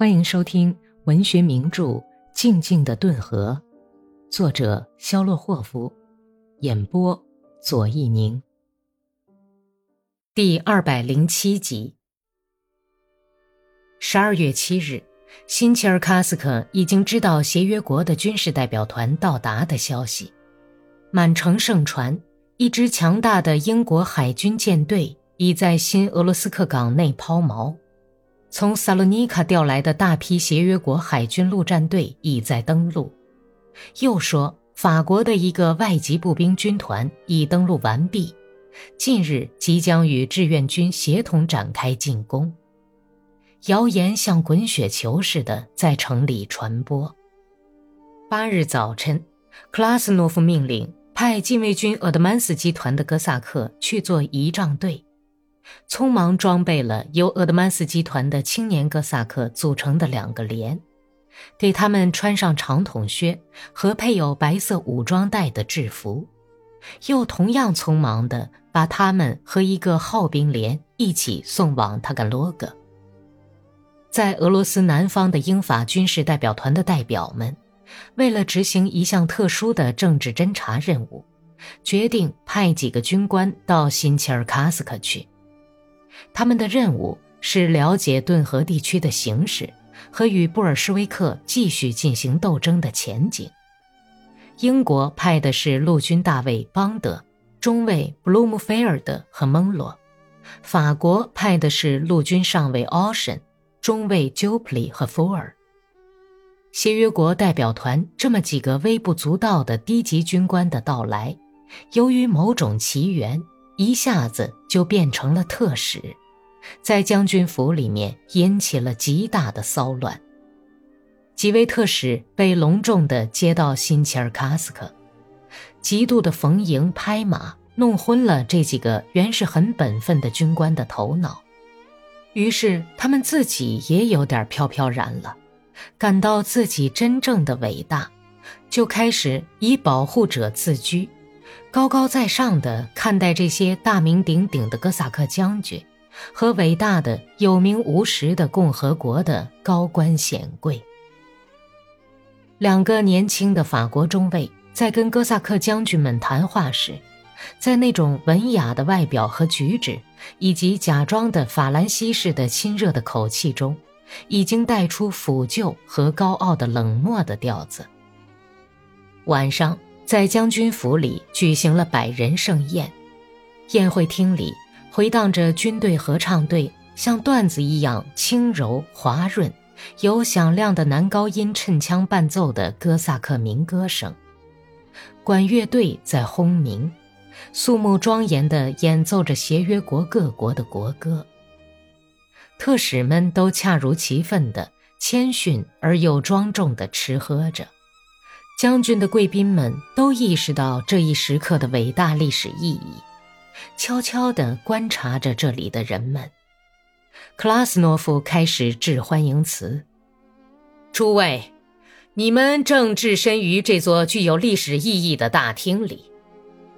欢迎收听文学名著《静静的顿河》，作者肖洛霍夫，演播左一宁。第二百零七集。十二月七日，辛切尔卡斯克已经知道协约国的军事代表团到达的消息，满城盛传，一支强大的英国海军舰队已在新俄罗斯克港内抛锚。从萨洛尼卡调来的大批协约国海军陆战队已在登陆，又说法国的一个外籍步兵军团已登陆完毕，近日即将与志愿军协同展开进攻。谣言像滚雪球似的在城里传播。八日早晨，克拉斯诺夫命令派禁卫军鄂德曼斯集团的哥萨克去做仪仗队。匆忙装备了由鄂德曼斯集团的青年哥萨克组成的两个连，给他们穿上长筒靴和配有白色武装带的制服，又同样匆忙地把他们和一个号兵连一起送往塔甘罗格。在俄罗斯南方的英法军事代表团的代表们，为了执行一项特殊的政治侦察任务，决定派几个军官到新切尔卡斯克去。他们的任务是了解顿河地区的形势和与布尔什维克继续进行斗争的前景。英国派的是陆军大尉邦德、中尉布鲁姆菲尔德和蒙罗；法国派的是陆军上尉奥什、中尉鸠普里和福尔。协约国代表团这么几个微不足道的低级军官的到来，由于某种奇缘。一下子就变成了特使，在将军府里面引起了极大的骚乱。几位特使被隆重地接到新切尔卡斯克，极度的逢迎拍马，弄昏了这几个原是很本分的军官的头脑。于是他们自己也有点飘飘然了，感到自己真正的伟大，就开始以保护者自居。高高在上的看待这些大名鼎鼎的哥萨克将军和伟大的有名无实的共和国的高官显贵。两个年轻的法国中尉在跟哥萨克将军们谈话时，在那种文雅的外表和举止，以及假装的法兰西式的亲热的口气中，已经带出腐旧和高傲的冷漠的调子。晚上。在将军府里举行了百人盛宴，宴会厅里回荡着军队合唱队像段子一样轻柔滑润、有响亮的男高音衬腔伴奏的哥萨克民歌声，管乐队在轰鸣，肃穆庄严地演奏着协约国各国的国歌。特使们都恰如其分地谦逊而又庄重地吃喝着。将军的贵宾们都意识到这一时刻的伟大历史意义，悄悄地观察着这里的人们。克拉斯诺夫开始致欢迎词：“诸位，你们正置身于这座具有历史意义的大厅里。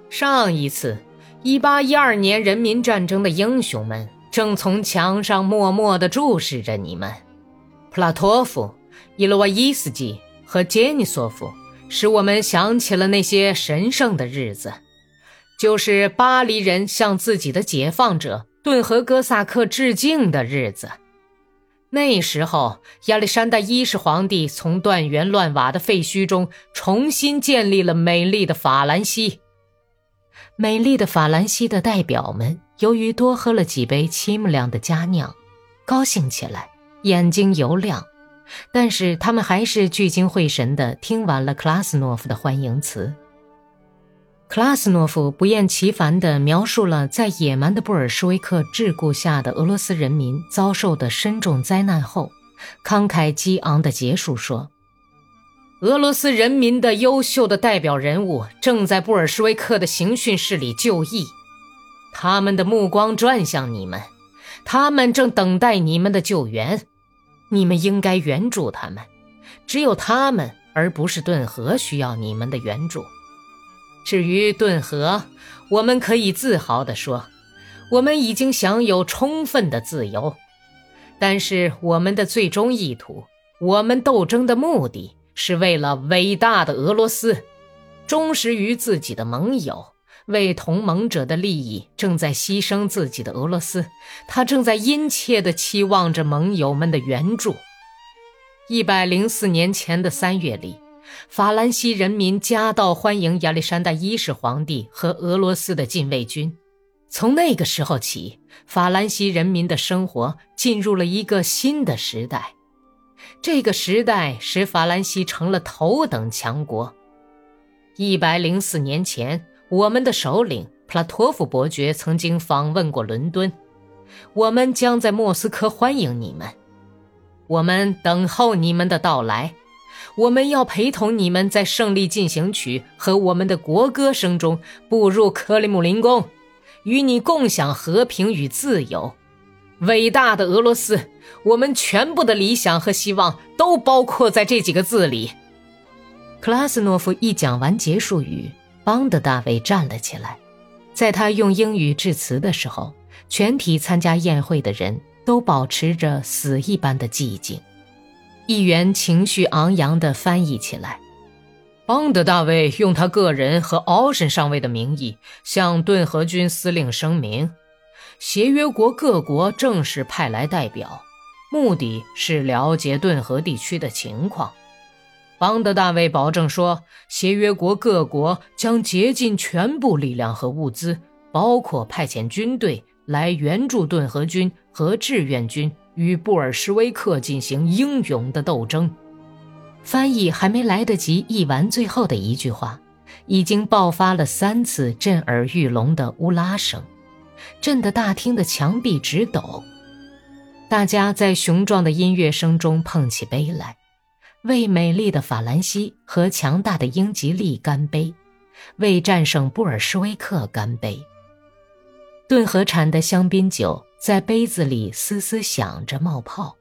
上一次1812年人民战争的英雄们正从墙上默默地注视着你们。普拉托夫、伊洛瓦伊斯基和杰尼索夫。”使我们想起了那些神圣的日子，就是巴黎人向自己的解放者顿河哥萨克致敬的日子。那时候，亚历山大一世皇帝从断垣乱瓦的废墟中重新建立了美丽的法兰西。美丽的法兰西的代表们，由于多喝了几杯凄木亮的佳酿，高兴起来，眼睛油亮。但是他们还是聚精会神地听完了克拉斯诺夫的欢迎词。克拉斯诺夫不厌其烦地描述了在野蛮的布尔什维克桎梏下的俄罗斯人民遭受的深重灾难后，慷慨激昂地结束说：“俄罗斯人民的优秀的代表人物正在布尔什维克的刑讯室里就义，他们的目光转向你们，他们正等待你们的救援。”你们应该援助他们，只有他们而不是顿河需要你们的援助。至于顿河，我们可以自豪地说，我们已经享有充分的自由。但是我们的最终意图，我们斗争的目的是为了伟大的俄罗斯，忠实于自己的盟友，为同盟者的利益正在牺牲自己的俄罗斯，他正在殷切地期望着盟友们的援助。一百零四年前的三月里。法兰西人民夹道欢迎亚历山大一世皇帝和俄罗斯的禁卫军。从那个时候起，法兰西人民的生活进入了一个新的时代。这个时代使法兰西成了头等强国。一百零四年前，我们的首领普拉托夫伯爵曾经访问过伦敦。我们将在莫斯科欢迎你们，我们等候你们的到来。我们要陪同你们在胜利进行曲和我们的国歌声中步入克里姆林宫，与你共享和平与自由。伟大的俄罗斯，我们全部的理想和希望都包括在这几个字里。克拉斯诺夫一讲完结束语，邦德大卫站了起来。在他用英语致辞的时候，全体参加宴会的人都保持着死一般的寂静。议员情绪昂扬地翻译起来。邦德大卫用他个人和奥什上尉的名义向顿河军司令声明：协约国各国正式派来代表，目的是了解顿河地区的情况。邦德大卫保证说，协约国各国将竭尽全部力量和物资，包括派遣军队来援助顿河军和志愿军。与布尔什维克进行英勇的斗争。翻译还没来得及译完最后的一句话，已经爆发了三次震耳欲聋的乌拉声，震得大厅的墙壁直抖。大家在雄壮的音乐声中碰起杯来，为美丽的法兰西和强大的英吉利干杯，为战胜布尔什维克干杯。顿河产的香槟酒。在杯子里嘶嘶响着冒泡，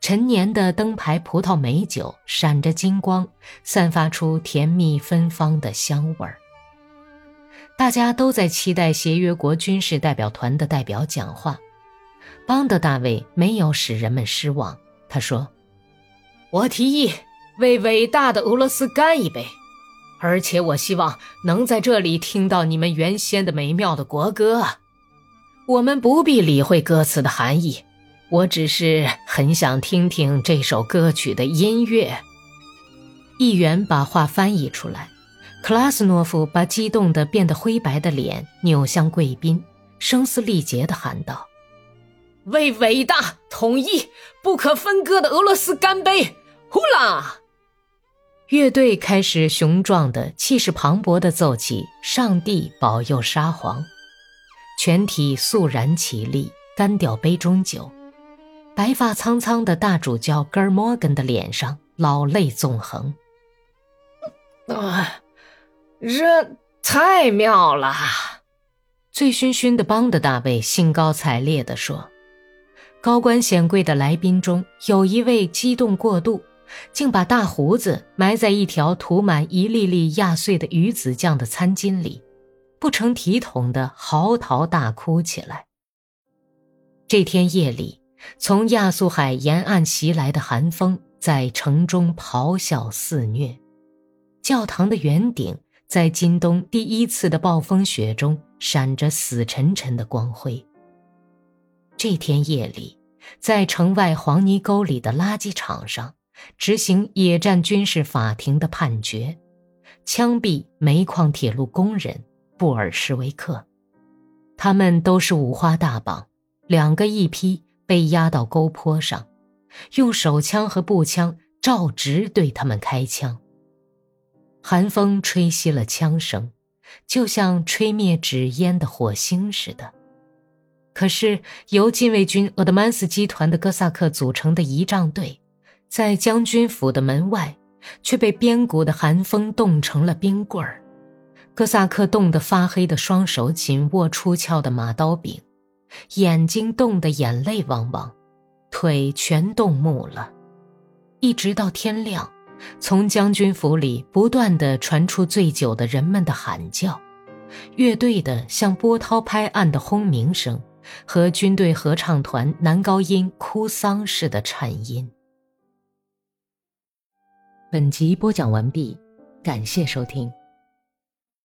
陈年的灯牌葡萄美酒闪着金光，散发出甜蜜芬芳的香味儿。大家都在期待协约国军事代表团的代表讲话。邦德大卫没有使人们失望，他说：“我提议为伟大的俄罗斯干一杯，而且我希望能在这里听到你们原先的美妙的国歌。”我们不必理会歌词的含义，我只是很想听听这首歌曲的音乐。议员把话翻译出来，克拉斯诺夫把激动的变得灰白的脸扭向贵宾，声嘶力竭地喊道：“为伟大、统一、不可分割的俄罗斯干杯！”呼啦！乐队开始雄壮的、气势磅礴的奏起《上帝保佑沙皇》。全体肃然起立，干掉杯中酒。白发苍苍的大主教格尔摩根的脸上老泪纵横。啊，这太妙了！醉醺醺的邦德大卫兴高采烈地说。高官显贵的来宾中有一位激动过度，竟把大胡子埋在一条涂满一粒粒压碎的鱼子酱的餐巾里。不成体统的嚎啕大哭起来。这天夜里，从亚速海沿岸袭来的寒风在城中咆哮肆虐，教堂的圆顶在今冬第一次的暴风雪中闪着死沉沉的光辉。这天夜里，在城外黄泥沟里的垃圾场上，执行野战军事法庭的判决，枪毙煤矿铁路工人。布尔什维克，他们都是五花大绑，两个一批，被押到沟坡上，用手枪和步枪照直对他们开枪。寒风吹熄了枪声，就像吹灭纸烟的火星似的。可是由禁卫军鄂德曼斯集团的哥萨克组成的仪仗队，在将军府的门外，却被边谷的寒风冻成了冰棍儿。哥萨克冻得发黑的双手紧握出鞘的马刀柄，眼睛冻得眼泪汪汪，腿全冻木了。一直到天亮，从将军府里不断的传出醉酒的人们的喊叫，乐队的像波涛拍岸的轰鸣声，和军队合唱团男高音哭丧似的颤音。本集播讲完毕，感谢收听。